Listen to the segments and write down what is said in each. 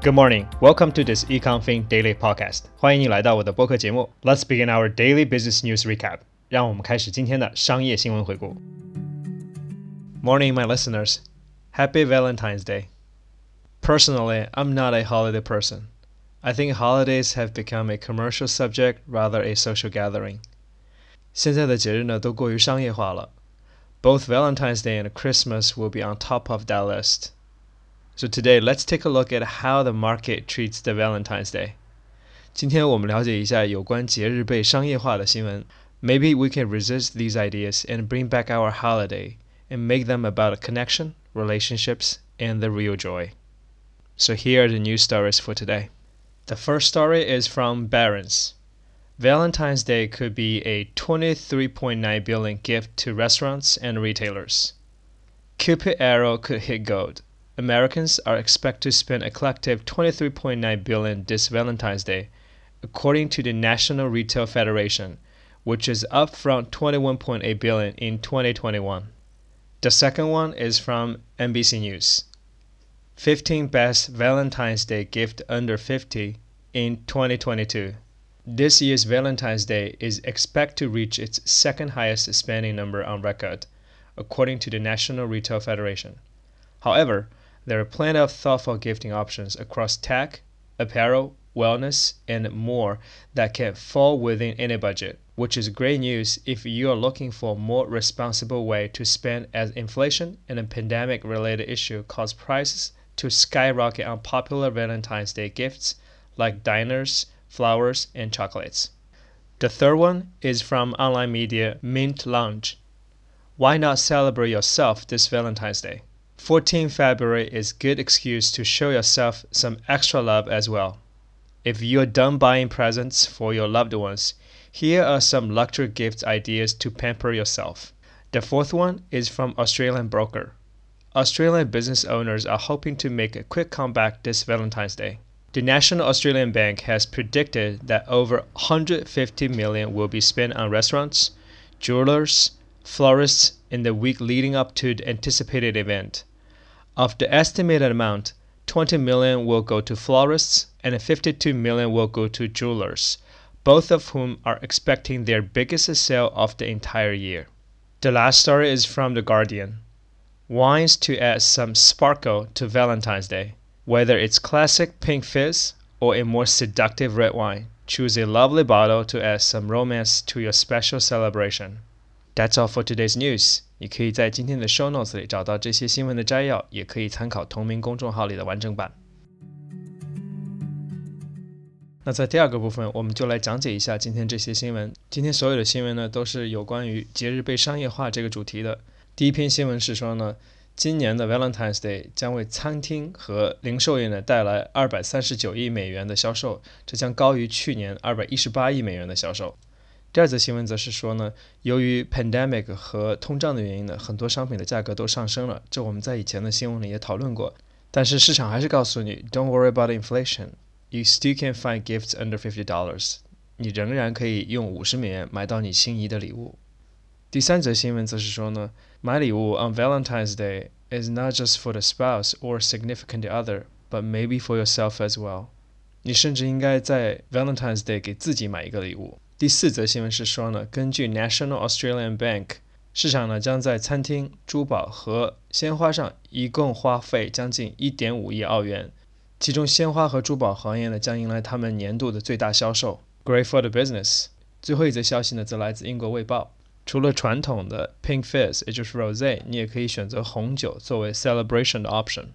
Good morning. Welcome to this EconFin Daily Podcast. 欢迎你来到我的播客节目。Let's begin our daily business news recap. 让我们开始今天的商业新闻回顾。Morning, my listeners. Happy Valentine's Day. Personally, I'm not a holiday person. I think holidays have become a commercial subject rather a social gathering. 现在的节日呢都过于商业化了。Both Valentine's Day and Christmas will be on top of that list. So today, let's take a look at how the market treats the Valentine's Day. 今天我们了解一下有关节日被商业化的新闻。Maybe we can resist these ideas and bring back our holiday and make them about a connection, relationships, and the real joy. So here are the news stories for today. The first story is from Barron's. Valentine's Day could be a 23.9 billion gift to restaurants and retailers. Cupid arrow could hit gold. Americans are expected to spend a collective 23.9 billion this Valentine's Day, according to the National Retail Federation, which is up from 21.8 billion in 2021. The second one is from NBC News. 15 best Valentine's Day gift under 50 in 2022. This year's Valentine's Day is expected to reach its second highest spending number on record, according to the National Retail Federation. However, there are plenty of thoughtful gifting options across tech, apparel, wellness, and more that can fall within any budget, which is great news if you are looking for a more responsible way to spend as inflation and a pandemic related issue cause prices to skyrocket on popular Valentine's Day gifts like diners, flowers, and chocolates. The third one is from online media Mint Lounge. Why not celebrate yourself this Valentine's Day? 14 February is good excuse to show yourself some extra love as well. If you're done buying presents for your loved ones, here are some luxury gift ideas to pamper yourself. The fourth one is from Australian Broker. Australian business owners are hoping to make a quick comeback this Valentine's Day. The National Australian Bank has predicted that over 150 million will be spent on restaurants, jewelers, florists in the week leading up to the anticipated event. Of the estimated amount, 20 million will go to florists and 52 million will go to jewelers, both of whom are expecting their biggest sale of the entire year. The last story is from The Guardian. Wines to add some sparkle to Valentine's Day. Whether it's classic pink fizz or a more seductive red wine, choose a lovely bottle to add some romance to your special celebration. That's all for today's news. 你可以在今天的 show notes 里找到这些新闻的摘要，也可以参考同名公众号里的完整版。那在第二个部分，我们就来讲解一下今天这些新闻。今天所有的新闻呢，都是有关于节日被商业化这个主题的。第一篇新闻是说呢，今年的 Valentine's Day 将为餐厅和零售业呢带来二百三十九亿美元的销售，这将高于去年二百一十八亿美元的销售。第二则新闻则是说呢，由于 pandemic 和通胀的原因呢，很多商品的价格都上升了。这我们在以前的新闻里也讨论过。但是市场还是告诉你，Don't worry about inflation. You still can find gifts under fifty dollars. 你仍然可以用五十美元买到你心仪的礼物。第三则新闻则是说呢，买礼物 on Valentine's Day is not just for the spouse or significant other, but maybe for yourself as well. 你甚至应该在 Valentine's Day 给自己买一个礼物。第四则新闻是说呢，根据 National Australian Bank，市场呢将在餐厅、珠宝和鲜花上一共花费将近1.5亿澳元，其中鲜花和珠宝行业呢将迎来他们年度的最大销售。Great for the business。最后一则消息呢则来自英国卫报，除了传统的 Pink Fizz，也就是 Rosé，你也可以选择红酒作为 celebration 的 option。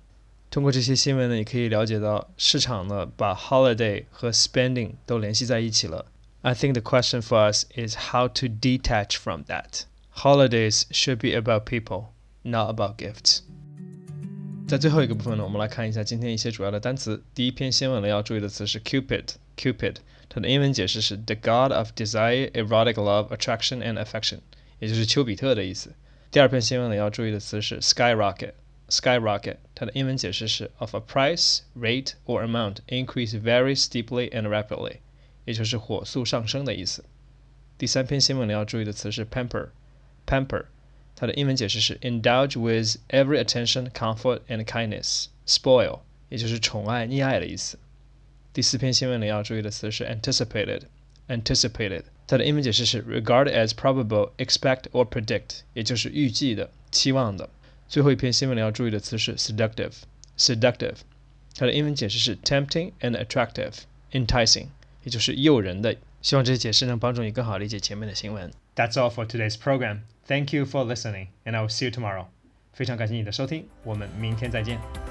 通过这些新闻呢，你可以了解到市场呢把 holiday 和 spending 都联系在一起了。I think the question for us is how to detach from that. Holidays should be about people, not about gifts. 在最后一个部分呢，我们来看一下今天一些主要的单词。第一篇新闻呢要注意的词是 Cupid，Cupid，它的英文解释是 the god of desire, erotic love, attraction and affection，也就是丘比特的意思。第二篇新闻呢要注意的词是 Skyrocket，Skyrocket，它的英文解释是 of a price, rate or amount increase very steeply and rapidly。 也就是火速上升的意思。第三篇新闻里要注意的词是 pamper，pamper，它的英文解释是 indulge with every attention, comfort and kindness。spoil， 也就是宠爱、溺爱的意思。第四篇新闻里要注意的词是 anticipated，anticipated，它的英文解释是 regard as probable, expect or predict，也就是预计的、期望的。最后一篇新闻里要注意的词是 seductive，seductive，它的英文解释是 tempting and attractive，enticing， 也就是诱人的。希望这些解释能帮助你更好理解前面的新闻。That's all for today's program. Thank you for listening, and I will see you tomorrow. 非常感谢你的收听，我们明天再见。